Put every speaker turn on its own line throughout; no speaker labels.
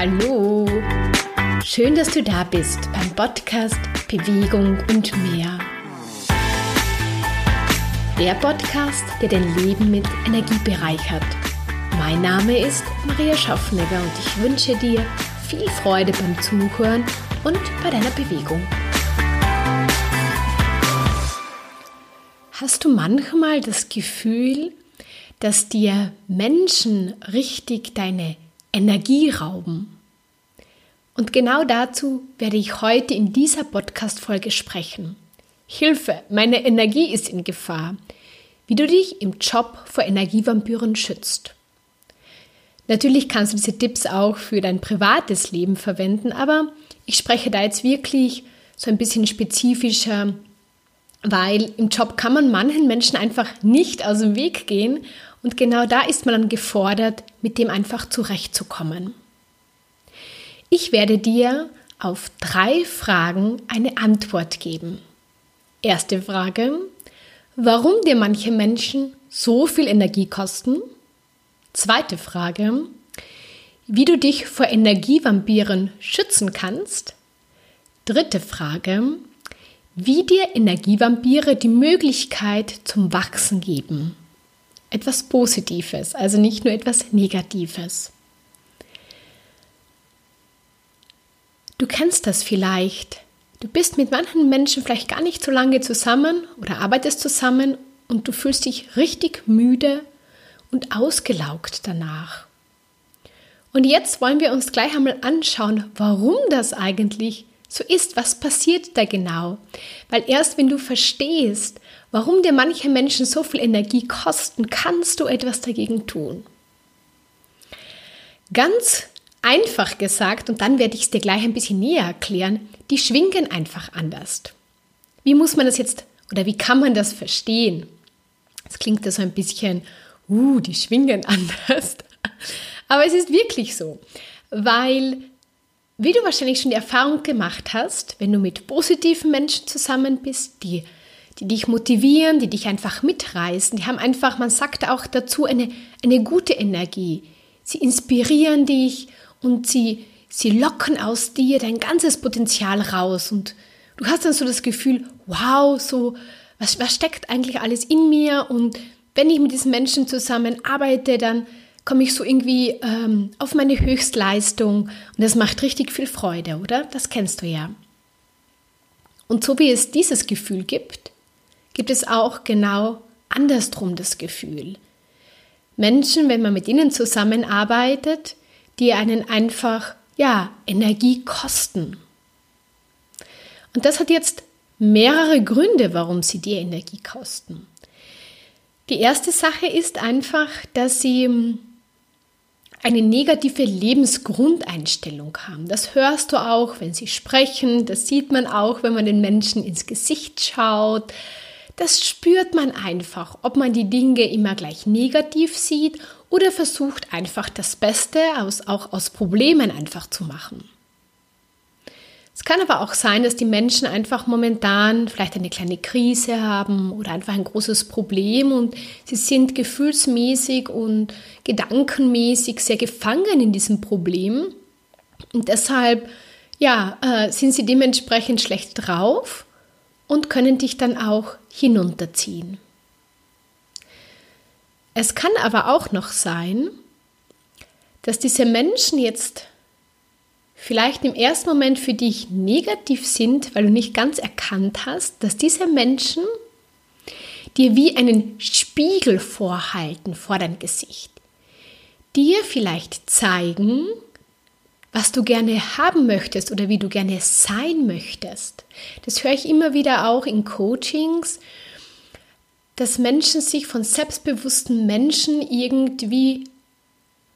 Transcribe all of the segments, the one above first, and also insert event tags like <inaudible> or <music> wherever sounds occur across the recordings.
Hallo! Schön, dass du da bist beim Podcast Bewegung und mehr. Der Podcast, der dein Leben mit Energie bereichert. Mein Name ist Maria Schaffnegger und ich wünsche dir viel Freude beim Zuhören und bei deiner Bewegung. Hast du manchmal das Gefühl, dass dir Menschen richtig deine Energie rauben? Und genau dazu werde ich heute in dieser Podcast-Folge sprechen. Hilfe, meine Energie ist in Gefahr. Wie du dich im Job vor Energievampiren schützt. Natürlich kannst du diese Tipps auch für dein privates Leben verwenden, aber ich spreche da jetzt wirklich so ein bisschen spezifischer weil im Job kann man manchen Menschen einfach nicht aus dem Weg gehen und genau da ist man dann gefordert, mit dem einfach zurechtzukommen. Ich werde dir auf drei Fragen eine Antwort geben. Erste Frage, warum dir manche Menschen so viel Energie kosten? Zweite Frage, wie du dich vor Energievampiren schützen kannst? Dritte Frage, wie dir Energievampire die Möglichkeit zum Wachsen geben. Etwas Positives, also nicht nur etwas Negatives. Du kennst das vielleicht. Du bist mit manchen Menschen vielleicht gar nicht so lange zusammen oder arbeitest zusammen und du fühlst dich richtig müde und ausgelaugt danach. Und jetzt wollen wir uns gleich einmal anschauen, warum das eigentlich so ist, was passiert da genau? Weil erst wenn du verstehst, warum dir manche Menschen so viel Energie kosten, kannst du etwas dagegen tun. Ganz einfach gesagt, und dann werde ich es dir gleich ein bisschen näher erklären, die schwingen einfach anders. Wie muss man das jetzt oder wie kann man das verstehen? Das klingt ja so ein bisschen, uh, die schwingen <laughs> anders. Aber es ist wirklich so, weil wie du wahrscheinlich schon die Erfahrung gemacht hast, wenn du mit positiven Menschen zusammen bist, die, die dich motivieren, die dich einfach mitreißen, die haben einfach, man sagt auch dazu, eine, eine gute Energie. Sie inspirieren dich und sie, sie locken aus dir dein ganzes Potenzial raus und du hast dann so das Gefühl, wow, so, was, was steckt eigentlich alles in mir und wenn ich mit diesen Menschen zusammen arbeite, dann komme ich so irgendwie ähm, auf meine Höchstleistung und das macht richtig viel Freude, oder? Das kennst du ja. Und so wie es dieses Gefühl gibt, gibt es auch genau andersrum das Gefühl. Menschen, wenn man mit ihnen zusammenarbeitet, die einen einfach, ja, Energie kosten. Und das hat jetzt mehrere Gründe, warum sie dir Energie kosten. Die erste Sache ist einfach, dass sie eine negative Lebensgrundeinstellung haben. Das hörst du auch, wenn sie sprechen, das sieht man auch, wenn man den Menschen ins Gesicht schaut. Das spürt man einfach, ob man die Dinge immer gleich negativ sieht oder versucht einfach das Beste aus, auch aus Problemen einfach zu machen. Es kann aber auch sein, dass die Menschen einfach momentan vielleicht eine kleine Krise haben oder einfach ein großes Problem und sie sind gefühlsmäßig und gedankenmäßig sehr gefangen in diesem Problem. Und deshalb, ja, äh, sind sie dementsprechend schlecht drauf und können dich dann auch hinunterziehen. Es kann aber auch noch sein, dass diese Menschen jetzt vielleicht im ersten Moment für dich negativ sind, weil du nicht ganz erkannt hast, dass diese Menschen dir wie einen Spiegel vorhalten vor dein Gesicht. Dir vielleicht zeigen, was du gerne haben möchtest oder wie du gerne sein möchtest. Das höre ich immer wieder auch in Coachings, dass Menschen sich von selbstbewussten Menschen irgendwie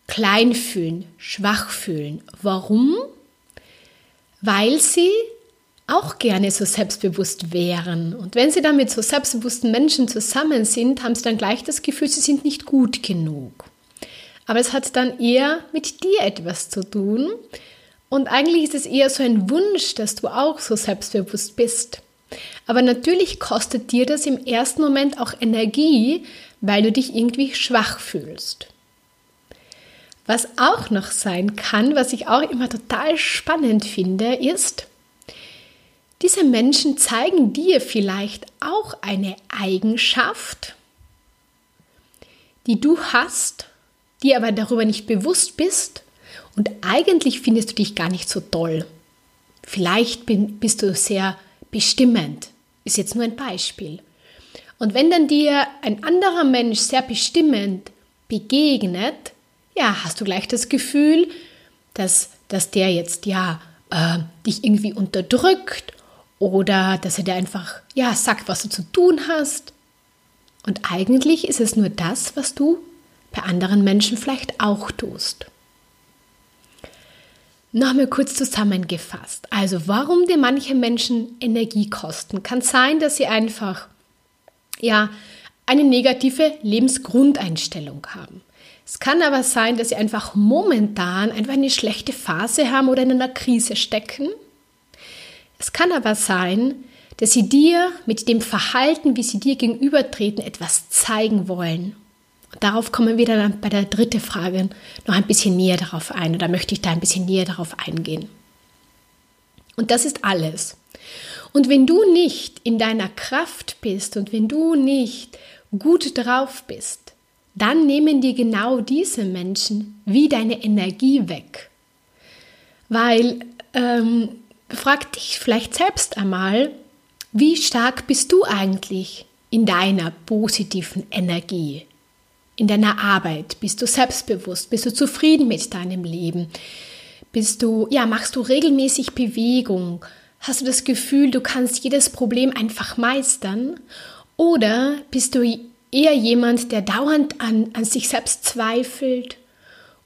klein fühlen, schwach fühlen. Warum? Weil sie auch gerne so selbstbewusst wären. Und wenn sie dann mit so selbstbewussten Menschen zusammen sind, haben sie dann gleich das Gefühl, sie sind nicht gut genug. Aber es hat dann eher mit dir etwas zu tun. Und eigentlich ist es eher so ein Wunsch, dass du auch so selbstbewusst bist. Aber natürlich kostet dir das im ersten Moment auch Energie, weil du dich irgendwie schwach fühlst. Was auch noch sein kann, was ich auch immer total spannend finde, ist, diese Menschen zeigen dir vielleicht auch eine Eigenschaft, die du hast, die aber darüber nicht bewusst bist und eigentlich findest du dich gar nicht so toll. Vielleicht bist du sehr bestimmend, ist jetzt nur ein Beispiel. Und wenn dann dir ein anderer Mensch sehr bestimmend begegnet, ja, hast du gleich das Gefühl, dass, dass der jetzt ja äh, dich irgendwie unterdrückt oder dass er dir einfach ja sagt, was du zu tun hast. Und eigentlich ist es nur das, was du bei anderen Menschen vielleicht auch tust. Nochmal kurz zusammengefasst. Also, warum dir manche Menschen Energie kosten? Kann sein, dass sie einfach, ja, eine negative Lebensgrundeinstellung haben. Es kann aber sein, dass sie einfach momentan einfach eine schlechte Phase haben oder in einer Krise stecken. Es kann aber sein, dass sie dir mit dem Verhalten, wie sie dir gegenübertreten, etwas zeigen wollen. Darauf kommen wir dann bei der dritten Frage noch ein bisschen näher darauf ein oder möchte ich da ein bisschen näher darauf eingehen. Und das ist alles. Und wenn du nicht in deiner Kraft bist und wenn du nicht gut drauf bist, dann nehmen dir genau diese Menschen wie deine Energie weg. Weil, ähm, frag dich vielleicht selbst einmal, wie stark bist du eigentlich in deiner positiven Energie? In deiner Arbeit? Bist du selbstbewusst? Bist du zufrieden mit deinem Leben? Bist du, ja, machst du regelmäßig Bewegung? Hast du das Gefühl, du kannst jedes Problem einfach meistern? Oder bist du eher jemand, der dauernd an, an sich selbst zweifelt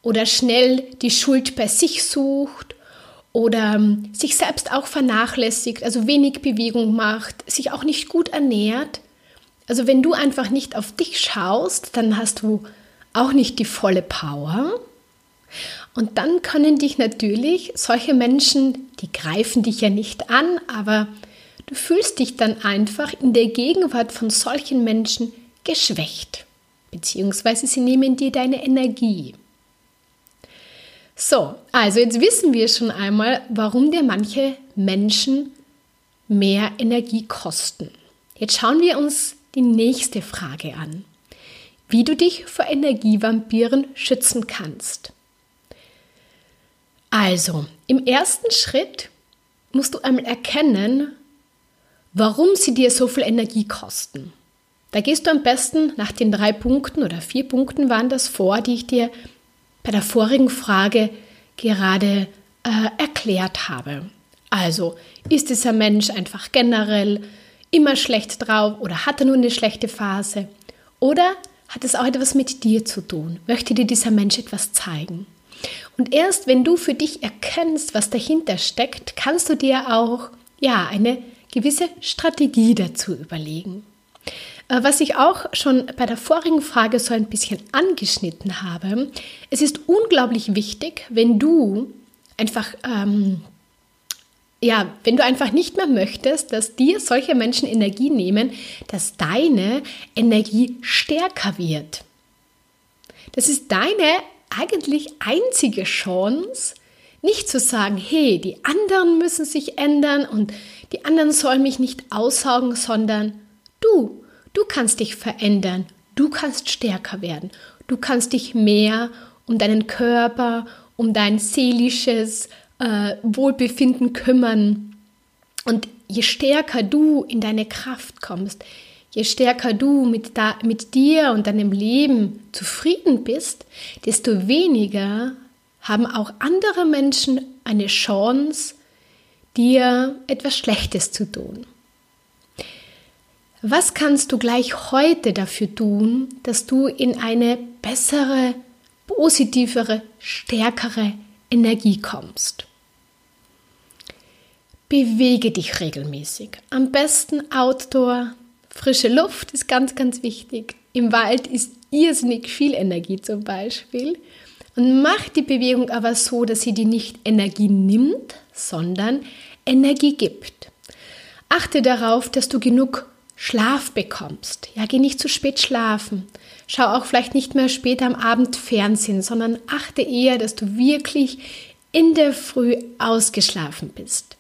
oder schnell die Schuld bei sich sucht oder ähm, sich selbst auch vernachlässigt, also wenig Bewegung macht, sich auch nicht gut ernährt? Also wenn du einfach nicht auf dich schaust, dann hast du auch nicht die volle Power. Und dann können dich natürlich solche Menschen, die greifen dich ja nicht an, aber du fühlst dich dann einfach in der Gegenwart von solchen Menschen geschwächt, beziehungsweise sie nehmen dir deine Energie. So, also jetzt wissen wir schon einmal, warum dir manche Menschen mehr Energie kosten. Jetzt schauen wir uns die nächste Frage an. Wie du dich vor Energievampiren schützen kannst. Also, im ersten Schritt musst du einmal erkennen, warum sie dir so viel Energie kosten. Da gehst du am besten nach den drei Punkten oder vier Punkten waren das vor, die ich dir bei der vorigen Frage gerade äh, erklärt habe. Also, ist dieser Mensch einfach generell immer schlecht drauf oder hat er nur eine schlechte Phase? Oder hat es auch etwas mit dir zu tun? Möchte dir dieser Mensch etwas zeigen? Und erst wenn du für dich erkennst, was dahinter steckt, kannst du dir auch ja eine gewisse Strategie dazu überlegen. Äh, was ich auch schon bei der vorigen Frage so ein bisschen angeschnitten habe, es ist unglaublich wichtig, wenn du einfach ähm, ja, wenn du einfach nicht mehr möchtest, dass dir solche Menschen Energie nehmen, dass deine Energie stärker wird. Das ist deine eigentlich einzige Chance, nicht zu sagen, hey, die anderen müssen sich ändern und die anderen sollen mich nicht aussaugen, sondern du, du kannst dich verändern, du kannst stärker werden, du kannst dich mehr um deinen Körper, um dein seelisches, äh, Wohlbefinden kümmern. Und je stärker du in deine Kraft kommst, je stärker du mit, da, mit dir und deinem Leben zufrieden bist, desto weniger haben auch andere Menschen eine Chance, dir etwas Schlechtes zu tun. Was kannst du gleich heute dafür tun, dass du in eine bessere, positivere, stärkere Energie kommst. Bewege dich regelmäßig. Am besten Outdoor. Frische Luft ist ganz, ganz wichtig. Im Wald ist irrsinnig viel Energie zum Beispiel. Und mach die Bewegung aber so, dass sie dir nicht Energie nimmt, sondern Energie gibt. Achte darauf, dass du genug Schlaf bekommst. Ja, geh nicht zu spät schlafen. Schau auch vielleicht nicht mehr später am Abend Fernsehen, sondern achte eher, dass du wirklich in der Früh ausgeschlafen bist.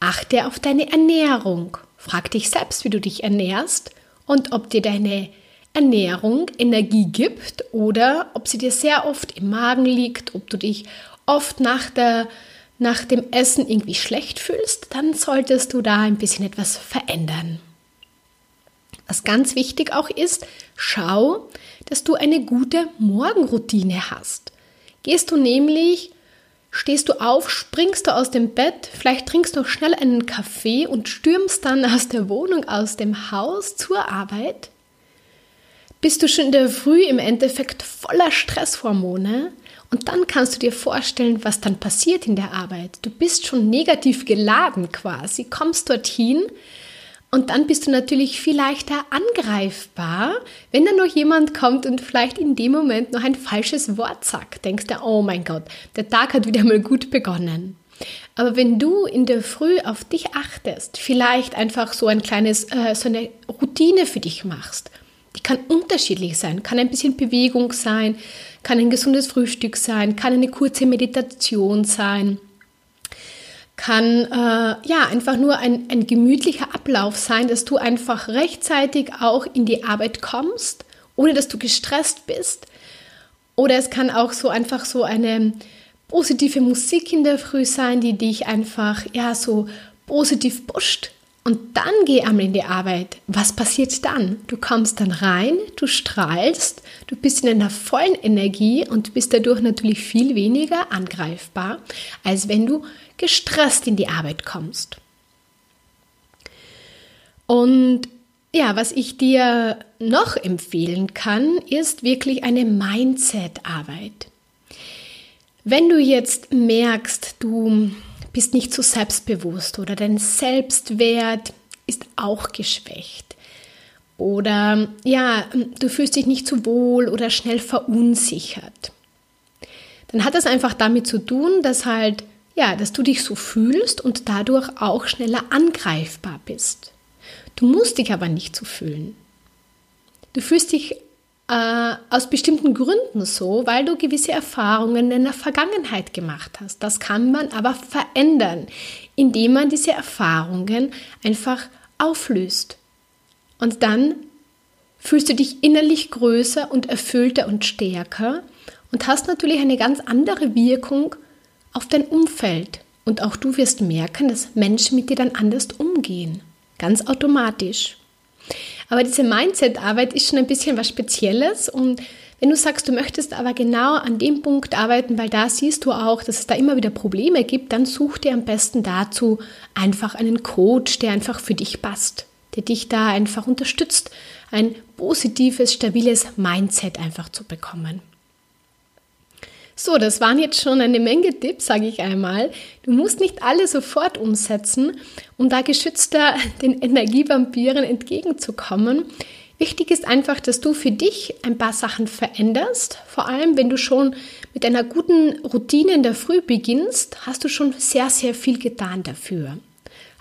Achte auf deine Ernährung. Frag dich selbst, wie du dich ernährst und ob dir deine Ernährung Energie gibt oder ob sie dir sehr oft im Magen liegt, ob du dich oft nach, der, nach dem Essen irgendwie schlecht fühlst, dann solltest du da ein bisschen etwas verändern. Was ganz wichtig auch ist, schau, dass du eine gute Morgenroutine hast. Gehst du nämlich, stehst du auf, springst du aus dem Bett, vielleicht trinkst du schnell einen Kaffee und stürmst dann aus der Wohnung, aus dem Haus zur Arbeit, bist du schon in der Früh im Endeffekt voller Stresshormone und dann kannst du dir vorstellen, was dann passiert in der Arbeit. Du bist schon negativ geladen quasi, kommst dorthin und dann bist du natürlich viel leichter angreifbar, wenn da noch jemand kommt und vielleicht in dem Moment noch ein falsches Wort sagt. Denkst du, oh mein Gott, der Tag hat wieder mal gut begonnen. Aber wenn du in der Früh auf dich achtest, vielleicht einfach so ein kleines, äh, so eine Routine für dich machst, die kann unterschiedlich sein, kann ein bisschen Bewegung sein, kann ein gesundes Frühstück sein, kann eine kurze Meditation sein, kann äh, ja einfach nur ein, ein gemütlicher Ablauf sein, dass du einfach rechtzeitig auch in die Arbeit kommst, ohne dass du gestresst bist. Oder es kann auch so einfach so eine positive Musik in der Früh sein, die dich einfach ja so positiv pusht. Und dann geh einmal in die Arbeit. Was passiert dann? Du kommst dann rein, du strahlst, du bist in einer vollen Energie und bist dadurch natürlich viel weniger angreifbar, als wenn du gestresst in die Arbeit kommst. Und ja, was ich dir noch empfehlen kann, ist wirklich eine Mindset-Arbeit. Wenn du jetzt merkst, du bist nicht so selbstbewusst oder dein Selbstwert ist auch geschwächt oder ja, du fühlst dich nicht so wohl oder schnell verunsichert, dann hat das einfach damit zu tun, dass halt ja, dass du dich so fühlst und dadurch auch schneller angreifbar bist. Du musst dich aber nicht so fühlen. Du fühlst dich äh, aus bestimmten Gründen so, weil du gewisse Erfahrungen in der Vergangenheit gemacht hast. Das kann man aber verändern, indem man diese Erfahrungen einfach auflöst. Und dann fühlst du dich innerlich größer und erfüllter und stärker und hast natürlich eine ganz andere Wirkung auf dein Umfeld. Und auch du wirst merken, dass Menschen mit dir dann anders umgehen. Ganz automatisch. Aber diese Mindset-Arbeit ist schon ein bisschen was Spezielles und wenn du sagst, du möchtest aber genau an dem Punkt arbeiten, weil da siehst du auch, dass es da immer wieder Probleme gibt, dann such dir am besten dazu einfach einen Coach, der einfach für dich passt, der dich da einfach unterstützt, ein positives, stabiles Mindset einfach zu bekommen. So, das waren jetzt schon eine Menge Tipps, sage ich einmal. Du musst nicht alle sofort umsetzen, um da geschützter <laughs> den Energievampiren entgegenzukommen. Wichtig ist einfach, dass du für dich ein paar Sachen veränderst. Vor allem, wenn du schon mit einer guten Routine in der Früh beginnst, hast du schon sehr, sehr viel getan dafür.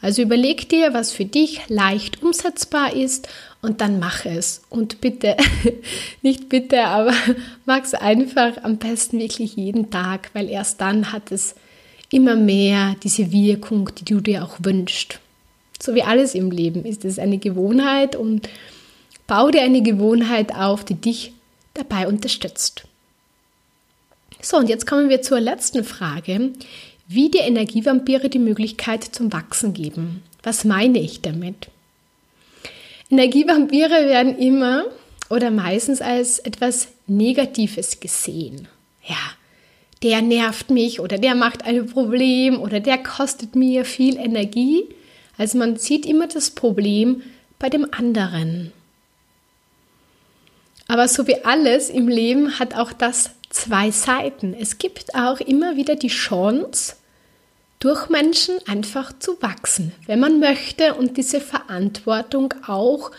Also überleg dir, was für dich leicht umsetzbar ist und dann mach es. Und bitte, <laughs> nicht bitte, aber <laughs> mach es einfach am besten wirklich jeden Tag, weil erst dann hat es immer mehr diese Wirkung, die du dir auch wünschst. So wie alles im Leben ist es eine Gewohnheit und bau dir eine Gewohnheit auf, die dich dabei unterstützt. So, und jetzt kommen wir zur letzten Frage, wie die Energievampire die Möglichkeit zum Wachsen geben. Was meine ich damit? Energievampire werden immer oder meistens als etwas Negatives gesehen. Ja, der nervt mich oder der macht ein Problem oder der kostet mir viel Energie. Also man sieht immer das Problem bei dem anderen. Aber so wie alles im Leben hat auch das zwei Seiten. Es gibt auch immer wieder die Chance, durch Menschen einfach zu wachsen, wenn man möchte und diese Verantwortung auch,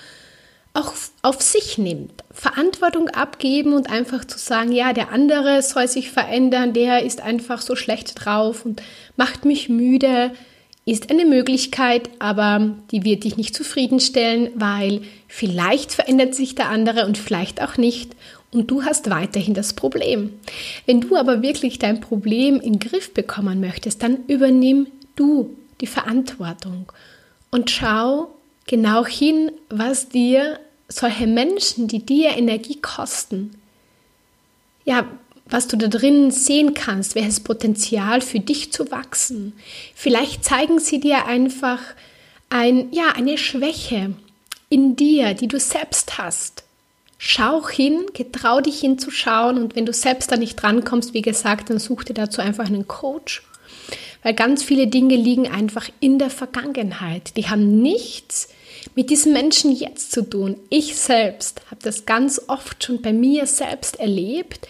auch auf sich nimmt. Verantwortung abgeben und einfach zu sagen, ja, der andere soll sich verändern, der ist einfach so schlecht drauf und macht mich müde, ist eine Möglichkeit, aber die wird dich nicht zufriedenstellen, weil vielleicht verändert sich der andere und vielleicht auch nicht und du hast weiterhin das Problem. Wenn du aber wirklich dein Problem in den Griff bekommen möchtest, dann übernimm du die Verantwortung und schau genau hin, was dir solche Menschen, die dir Energie kosten, ja, was du da drin sehen kannst, welches Potenzial für dich zu wachsen. Vielleicht zeigen sie dir einfach ein, ja, eine Schwäche in dir, die du selbst hast. Schau hin, getrau dich hinzuschauen und wenn du selbst da nicht drankommst, wie gesagt, dann such dir dazu einfach einen Coach. Weil ganz viele Dinge liegen einfach in der Vergangenheit. Die haben nichts mit diesem Menschen jetzt zu tun. Ich selbst habe das ganz oft schon bei mir selbst erlebt,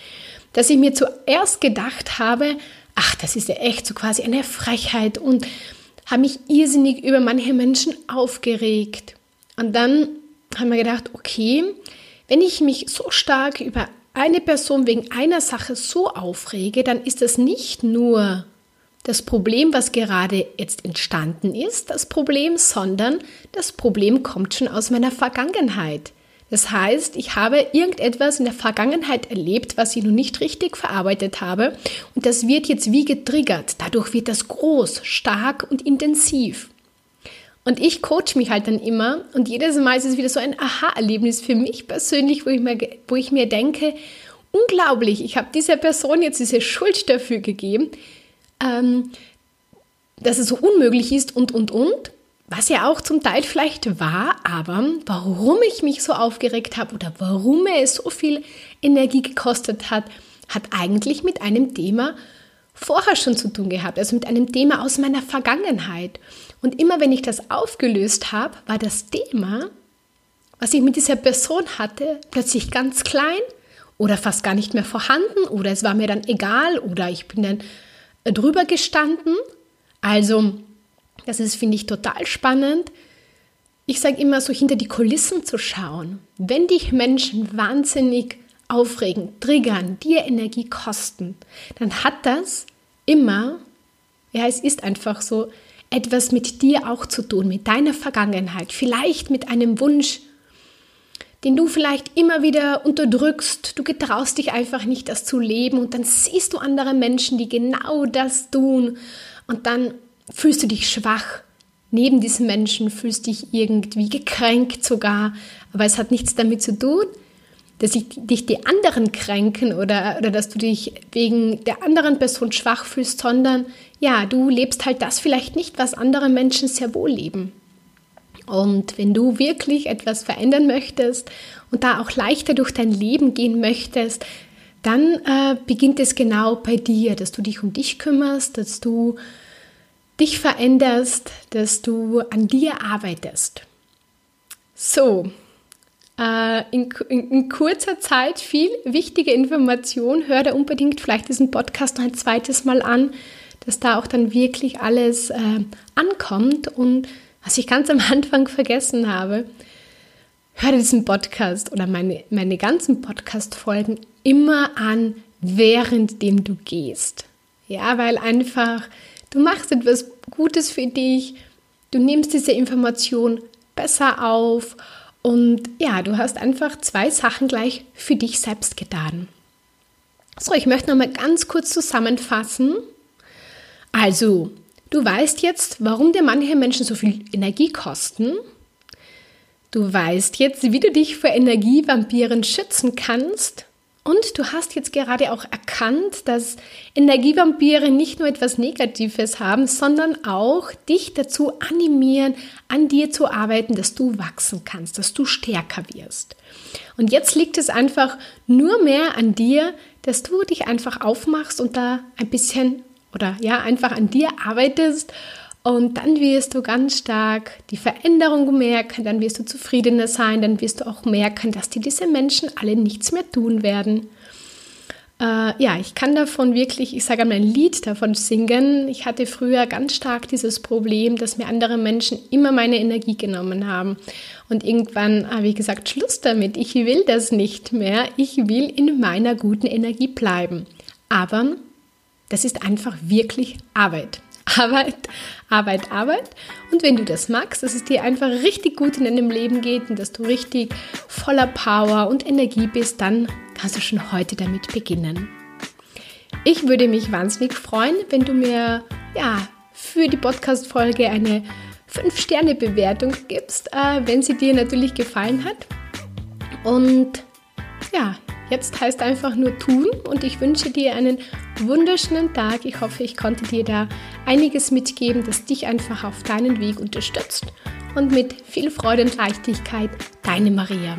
dass ich mir zuerst gedacht habe, ach, das ist ja echt so quasi eine Frechheit und habe mich irrsinnig über manche Menschen aufgeregt. Und dann haben wir gedacht, okay, wenn ich mich so stark über eine Person wegen einer Sache so aufrege, dann ist das nicht nur das Problem, was gerade jetzt entstanden ist, das Problem, sondern das Problem kommt schon aus meiner Vergangenheit. Das heißt, ich habe irgendetwas in der Vergangenheit erlebt, was ich noch nicht richtig verarbeitet habe und das wird jetzt wie getriggert. Dadurch wird das groß, stark und intensiv. Und ich coach mich halt dann immer und jedes Mal ist es wieder so ein Aha-Erlebnis für mich persönlich, wo ich mir, wo ich mir denke, unglaublich, ich habe dieser Person jetzt diese Schuld dafür gegeben, ähm, dass es so unmöglich ist und, und, und. Was ja auch zum Teil vielleicht war, aber warum ich mich so aufgeregt habe oder warum es so viel Energie gekostet hat, hat eigentlich mit einem Thema vorher schon zu tun gehabt, also mit einem Thema aus meiner Vergangenheit. Und immer wenn ich das aufgelöst habe, war das Thema, was ich mit dieser Person hatte, plötzlich ganz klein oder fast gar nicht mehr vorhanden oder es war mir dann egal oder ich bin dann drüber gestanden. Also, das ist, finde ich, total spannend. Ich sage immer so, hinter die Kulissen zu schauen. Wenn dich Menschen wahnsinnig aufregen, triggern, dir Energie kosten, dann hat das immer, ja, es ist einfach so, etwas mit dir auch zu tun, mit deiner Vergangenheit, vielleicht mit einem Wunsch, den du vielleicht immer wieder unterdrückst. Du getraust dich einfach nicht, das zu leben und dann siehst du andere Menschen, die genau das tun und dann fühlst du dich schwach. Neben diesen Menschen fühlst dich irgendwie gekränkt sogar, aber es hat nichts damit zu tun, dass ich, dich die anderen kränken oder, oder dass du dich wegen der anderen Person schwach fühlst, sondern ja, du lebst halt das vielleicht nicht, was andere Menschen sehr wohl leben. Und wenn du wirklich etwas verändern möchtest und da auch leichter durch dein Leben gehen möchtest, dann äh, beginnt es genau bei dir, dass du dich um dich kümmerst, dass du dich veränderst, dass du an dir arbeitest. So, in, in, in, kurzer Zeit viel wichtige Information. Hör da unbedingt vielleicht diesen Podcast noch ein zweites Mal an, dass da auch dann wirklich alles äh, ankommt und was ich ganz am Anfang vergessen habe, hör diesen Podcast oder meine, meine ganzen Podcast-Folgen immer an, währenddem du gehst. Ja, weil einfach du machst etwas Gutes für dich, du nimmst diese Information besser auf und ja, du hast einfach zwei Sachen gleich für dich selbst getan. So, ich möchte nochmal ganz kurz zusammenfassen. Also, Du weißt jetzt, warum dir manche Menschen so viel Energie kosten. Du weißt jetzt, wie du dich vor Energievampiren schützen kannst. Und du hast jetzt gerade auch erkannt, dass Energievampire nicht nur etwas Negatives haben, sondern auch dich dazu animieren, an dir zu arbeiten, dass du wachsen kannst, dass du stärker wirst. Und jetzt liegt es einfach nur mehr an dir, dass du dich einfach aufmachst und da ein bisschen oder ja, einfach an dir arbeitest und dann wirst du ganz stark die Veränderung merken, dann wirst du zufriedener sein, dann wirst du auch merken, dass dir diese Menschen alle nichts mehr tun werden. Äh, ja, ich kann davon wirklich, ich sage einmal ein Lied davon singen. Ich hatte früher ganz stark dieses Problem, dass mir andere Menschen immer meine Energie genommen haben. Und irgendwann habe ich gesagt, Schluss damit, ich will das nicht mehr, ich will in meiner guten Energie bleiben. Aber das ist einfach wirklich Arbeit. Arbeit, Arbeit, Arbeit. Und wenn du das magst, dass es dir einfach richtig gut in deinem Leben geht und dass du richtig voller Power und Energie bist, dann kannst du schon heute damit beginnen. Ich würde mich wahnsinnig freuen, wenn du mir ja, für die Podcast-Folge eine 5-Sterne-Bewertung gibst, äh, wenn sie dir natürlich gefallen hat. Und ja, jetzt heißt einfach nur tun und ich wünsche dir einen wunderschönen Tag. Ich hoffe, ich konnte dir da einiges mitgeben, das dich einfach auf deinen Weg unterstützt. Und mit viel Freude und Leichtigkeit, deine Maria.